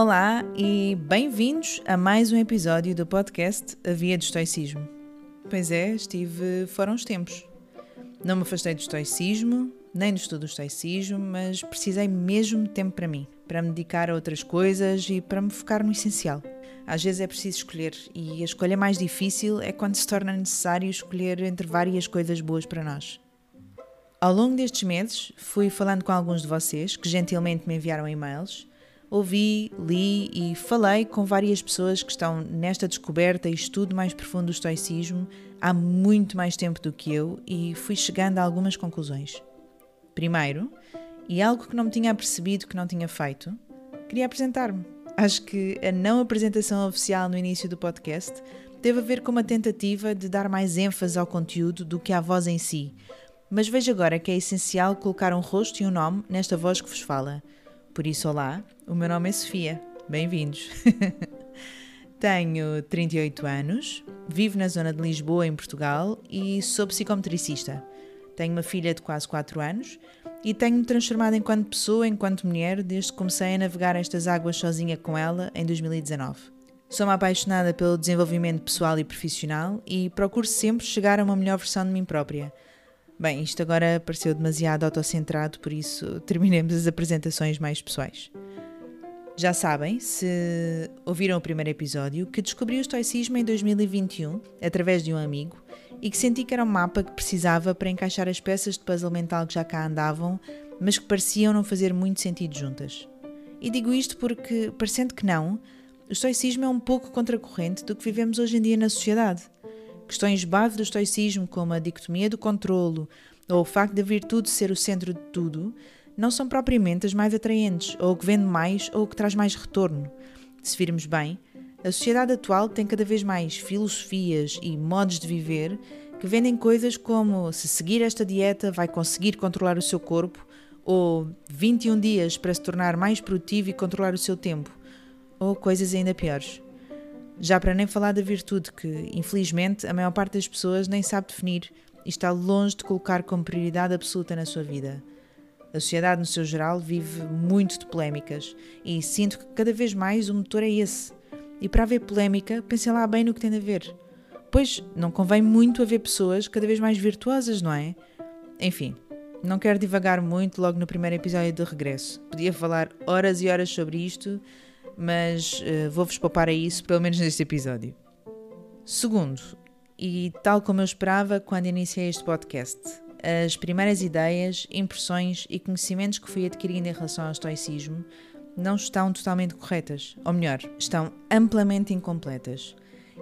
Olá e bem-vindos a mais um episódio do podcast A Via do Estoicismo. Pois é, estive fora uns tempos. Não me afastei do estoicismo, nem do estudo do estoicismo, mas precisei mesmo de tempo para mim, para me dedicar a outras coisas e para me focar no essencial. Às vezes é preciso escolher, e a escolha mais difícil é quando se torna necessário escolher entre várias coisas boas para nós. Ao longo destes meses, fui falando com alguns de vocês que gentilmente me enviaram e-mails ouvi, li e falei com várias pessoas que estão nesta descoberta e estudo mais profundo do estoicismo há muito mais tempo do que eu e fui chegando a algumas conclusões. Primeiro, e algo que não me tinha percebido que não tinha feito, queria apresentar-me. Acho que a não apresentação oficial no início do podcast teve a ver com uma tentativa de dar mais ênfase ao conteúdo do que à voz em si. Mas vejo agora que é essencial colocar um rosto e um nome nesta voz que vos fala. Por isso, olá, o meu nome é Sofia. Bem-vindos. Tenho 38 anos, vivo na zona de Lisboa, em Portugal, e sou psicometricista. Tenho uma filha de quase 4 anos e tenho-me transformado enquanto pessoa, enquanto mulher, desde que comecei a navegar estas águas sozinha com ela em 2019. Sou uma apaixonada pelo desenvolvimento pessoal e profissional e procuro sempre chegar a uma melhor versão de mim própria. Bem, isto agora pareceu demasiado autocentrado, por isso terminemos as apresentações mais pessoais. Já sabem, se ouviram o primeiro episódio, que descobri o estoicismo em 2021 através de um amigo e que senti que era um mapa que precisava para encaixar as peças de puzzle mental que já cá andavam, mas que pareciam não fazer muito sentido juntas. E digo isto porque, parecendo que não, o estoicismo é um pouco contracorrente do que vivemos hoje em dia na sociedade. Questões base do estoicismo, como a dicotomia do controlo ou o facto da virtude ser o centro de tudo, não são propriamente as mais atraentes, ou o que vende mais, ou o que traz mais retorno. Se virmos bem, a sociedade atual tem cada vez mais filosofias e modos de viver que vendem coisas como se seguir esta dieta vai conseguir controlar o seu corpo, ou 21 dias para se tornar mais produtivo e controlar o seu tempo, ou coisas ainda piores. Já para nem falar da virtude que, infelizmente, a maior parte das pessoas nem sabe definir e está longe de colocar como prioridade absoluta na sua vida. A sociedade, no seu geral, vive muito de polémicas e sinto que cada vez mais o motor é esse. E para haver polémica, pensem lá bem no que tem a ver. Pois não convém muito haver pessoas cada vez mais virtuosas, não é? Enfim, não quero divagar muito logo no primeiro episódio de regresso. Podia falar horas e horas sobre isto, mas uh, vou-vos poupar a isso, pelo menos neste episódio. Segundo, e tal como eu esperava quando iniciei este podcast, as primeiras ideias, impressões e conhecimentos que fui adquirindo em relação ao estoicismo não estão totalmente corretas, ou melhor, estão amplamente incompletas.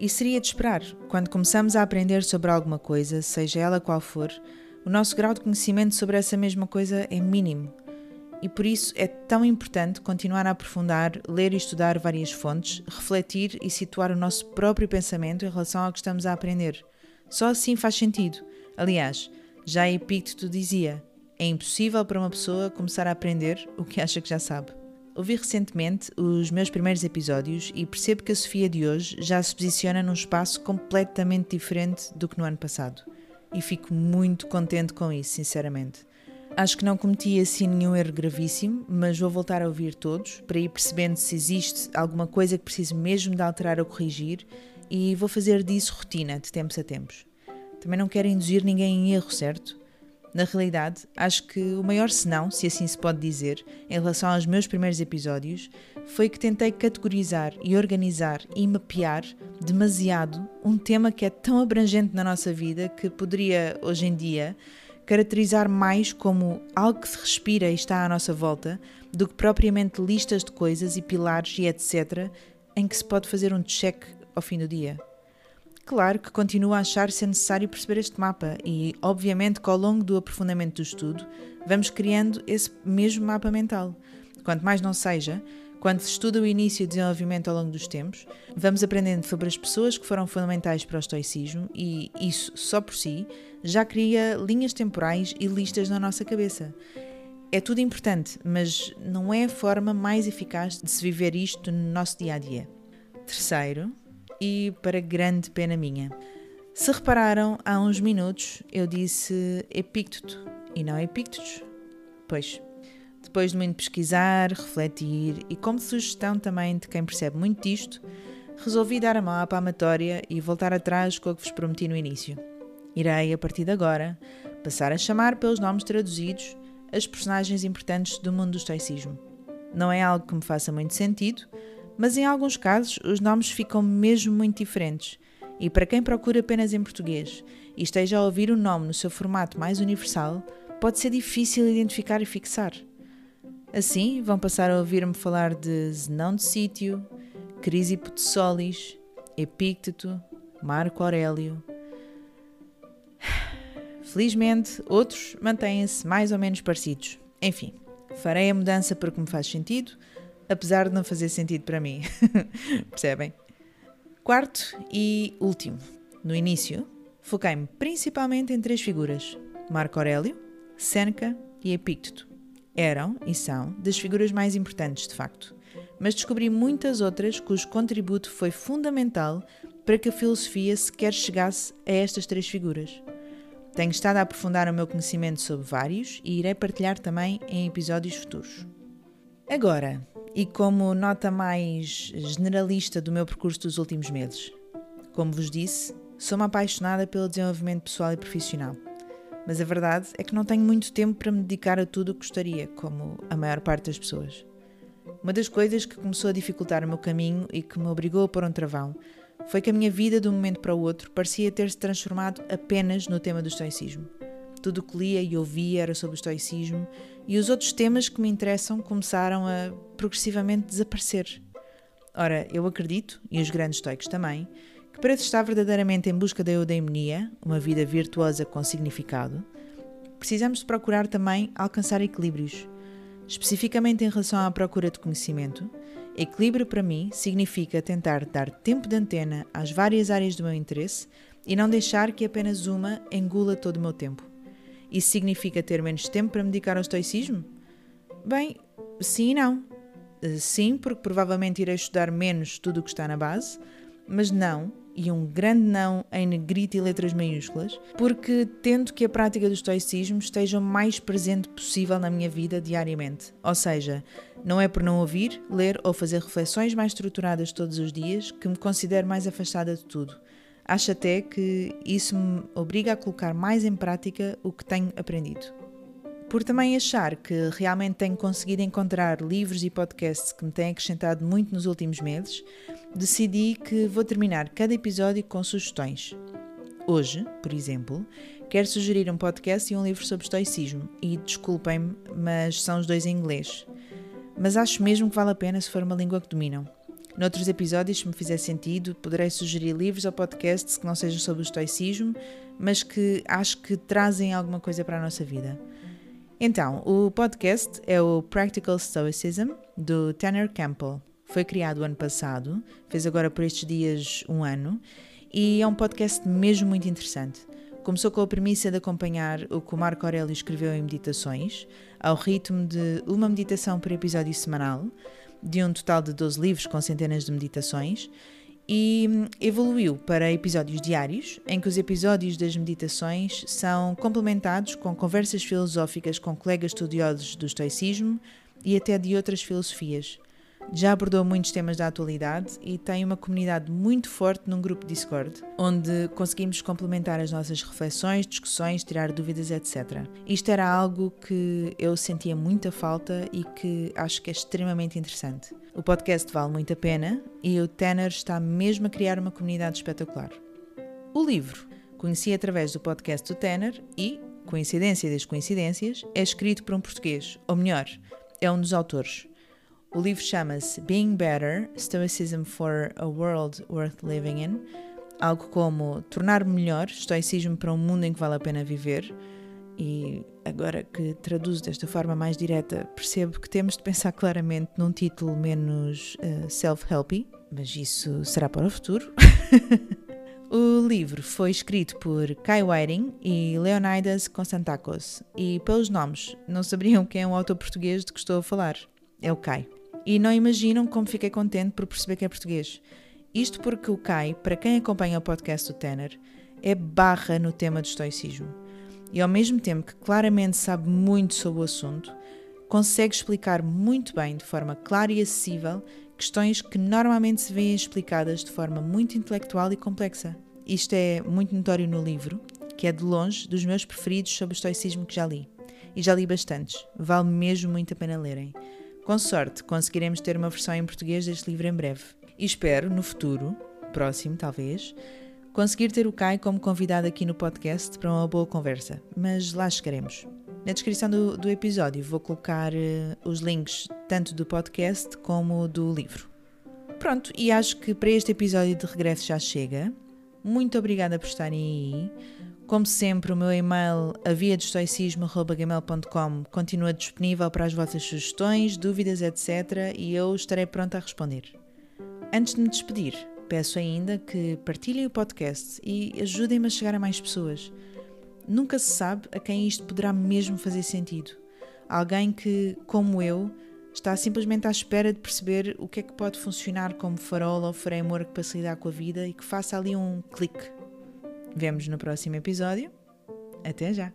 E seria de esperar, quando começamos a aprender sobre alguma coisa, seja ela qual for, o nosso grau de conhecimento sobre essa mesma coisa é mínimo. E por isso é tão importante continuar a aprofundar, ler e estudar várias fontes, refletir e situar o nosso próprio pensamento em relação ao que estamos a aprender. Só assim faz sentido. Aliás, já Epícteto dizia: é impossível para uma pessoa começar a aprender o que acha que já sabe. Ouvi recentemente os meus primeiros episódios e percebo que a Sofia de hoje já se posiciona num espaço completamente diferente do que no ano passado. E fico muito contente com isso, sinceramente. Acho que não cometi assim nenhum erro gravíssimo, mas vou voltar a ouvir todos para ir percebendo se existe alguma coisa que preciso mesmo de alterar ou corrigir e vou fazer disso rotina de tempos a tempos. Também não quero induzir ninguém em erro, certo? Na realidade, acho que o maior senão, se assim se pode dizer, em relação aos meus primeiros episódios, foi que tentei categorizar e organizar e mapear demasiado um tema que é tão abrangente na nossa vida que poderia, hoje em dia, caracterizar mais como algo que se respira e está à nossa volta do que propriamente listas de coisas e pilares e etc. em que se pode fazer um check ao fim do dia. Claro que continuo a achar ser necessário perceber este mapa e, obviamente, que ao longo do aprofundamento do estudo, vamos criando esse mesmo mapa mental. Quanto mais não seja, quando se estuda o início e o desenvolvimento ao longo dos tempos, vamos aprendendo sobre as pessoas que foram fundamentais para o estoicismo e isso, só por si, já cria linhas temporais e listas na nossa cabeça. É tudo importante, mas não é a forma mais eficaz de se viver isto no nosso dia a dia. Terceiro, e para grande pena minha. Se repararam, há uns minutos eu disse Epícteto e não Epíctetos. Pois, Depois de muito pesquisar, refletir e como sugestão também de quem percebe muito disto, resolvi dar a mão à palmatória e voltar atrás com o que vos prometi no início. Irei, a partir de agora, passar a chamar pelos nomes traduzidos as personagens importantes do mundo do estoicismo. Não é algo que me faça muito sentido, mas em alguns casos os nomes ficam mesmo muito diferentes. E para quem procura apenas em português e esteja a ouvir o nome no seu formato mais universal, pode ser difícil identificar e fixar. Assim, vão passar a ouvir-me falar de Zenão de Sítio, Crisipo de Solis, Epícteto, Marco Aurélio. Felizmente, outros mantêm-se mais ou menos parecidos. Enfim, farei a mudança porque me faz sentido, apesar de não fazer sentido para mim. Percebem? Quarto e último. No início, foquei-me principalmente em três figuras: Marco Aurélio, Seneca e Epícteto. Eram e são das figuras mais importantes, de facto mas descobri muitas outras cujo contributo foi fundamental para que a filosofia sequer chegasse a estas três figuras. Tenho estado a aprofundar o meu conhecimento sobre vários e irei partilhar também em episódios futuros. Agora, e como nota mais generalista do meu percurso dos últimos meses, como vos disse, sou uma apaixonada pelo desenvolvimento pessoal e profissional. Mas a verdade é que não tenho muito tempo para me dedicar a tudo o que gostaria, como a maior parte das pessoas. Uma das coisas que começou a dificultar o meu caminho e que me obrigou a pôr um travão foi que a minha vida, de um momento para o outro, parecia ter se transformado apenas no tema do estoicismo. Tudo o que lia e ouvia era sobre o estoicismo e os outros temas que me interessam começaram a progressivamente desaparecer. Ora, eu acredito, e os grandes estoicos também, para estar verdadeiramente em busca da eudaimonia, uma vida virtuosa com significado, precisamos de procurar também alcançar equilíbrios Especificamente em relação à procura de conhecimento, equilíbrio para mim significa tentar dar tempo de antena às várias áreas do meu interesse e não deixar que apenas uma engula todo o meu tempo. Isso significa ter menos tempo para me dedicar ao estoicismo? Bem, sim e não. Sim, porque provavelmente irei estudar menos tudo o que está na base, mas não, e um grande não em negrito e letras maiúsculas, porque tento que a prática do estoicismo esteja o mais presente possível na minha vida diariamente. Ou seja, não é por não ouvir, ler ou fazer reflexões mais estruturadas todos os dias que me considero mais afastada de tudo. Acho até que isso me obriga a colocar mais em prática o que tenho aprendido. Por também achar que realmente tenho conseguido encontrar livros e podcasts que me têm acrescentado muito nos últimos meses, decidi que vou terminar cada episódio com sugestões. Hoje, por exemplo, quero sugerir um podcast e um livro sobre estoicismo, e desculpem-me, mas são os dois em inglês. Mas acho mesmo que vale a pena se for uma língua que dominam. Noutros episódios, se me fizer sentido, poderei sugerir livros ou podcasts que não sejam sobre o estoicismo, mas que acho que trazem alguma coisa para a nossa vida. Então, o podcast é o Practical Stoicism, do Tanner Campbell. Foi criado ano passado, fez agora por estes dias um ano, e é um podcast mesmo muito interessante. Começou com a premissa de acompanhar o que o Marco Aurélio escreveu em meditações, ao ritmo de uma meditação por episódio semanal, de um total de 12 livros com centenas de meditações, e evoluiu para episódios diários, em que os episódios das meditações são complementados com conversas filosóficas com colegas estudiosos do estoicismo e até de outras filosofias. Já abordou muitos temas da atualidade e tem uma comunidade muito forte num grupo Discord, onde conseguimos complementar as nossas reflexões, discussões, tirar dúvidas, etc. Isto era algo que eu sentia muita falta e que acho que é extremamente interessante. O podcast vale muito a pena e o Tanner está mesmo a criar uma comunidade espetacular. O livro conheci através do podcast do Tanner e, coincidência das coincidências, é escrito por um português, ou melhor, é um dos autores. O livro chama-se Being Better: Stoicism for a World Worth Living In, algo como tornar-me melhor, estoicismo para um mundo em que vale a pena viver. E agora que traduzo desta forma mais direta, percebo que temos de pensar claramente num título menos uh, self-helpy, mas isso será para o futuro. o livro foi escrito por Kai Whiting e Leonidas Konstantakos, e pelos nomes não saberiam quem é o autor português de que estou a falar. É o Kai. E não imaginam como fiquei contente por perceber que é português. Isto porque o Kai, para quem acompanha o podcast do Tanner, é barra no tema do estoicismo. E ao mesmo tempo que claramente sabe muito sobre o assunto, consegue explicar muito bem, de forma clara e acessível, questões que normalmente se veem explicadas de forma muito intelectual e complexa. Isto é muito notório no livro, que é de longe dos meus preferidos sobre o estoicismo que já li. E já li bastantes, vale mesmo muito a pena lerem. Com sorte, conseguiremos ter uma versão em português deste livro em breve. E espero, no futuro, próximo talvez, conseguir ter o Kai como convidado aqui no podcast para uma boa conversa. Mas lá chegaremos. Na descrição do, do episódio vou colocar uh, os links tanto do podcast como do livro. Pronto, e acho que para este episódio de regresso já chega. Muito obrigada por estarem aí. Como sempre, o meu e-mail aviadestoicismo.gmail.com continua disponível para as vossas sugestões, dúvidas, etc. E eu estarei pronta a responder. Antes de me despedir, peço ainda que partilhem o podcast e ajudem-me a chegar a mais pessoas. Nunca se sabe a quem isto poderá mesmo fazer sentido. Alguém que, como eu, está simplesmente à espera de perceber o que é que pode funcionar como farol ou framework para se lidar com a vida e que faça ali um clique. Vemos no próximo episódio. Até já!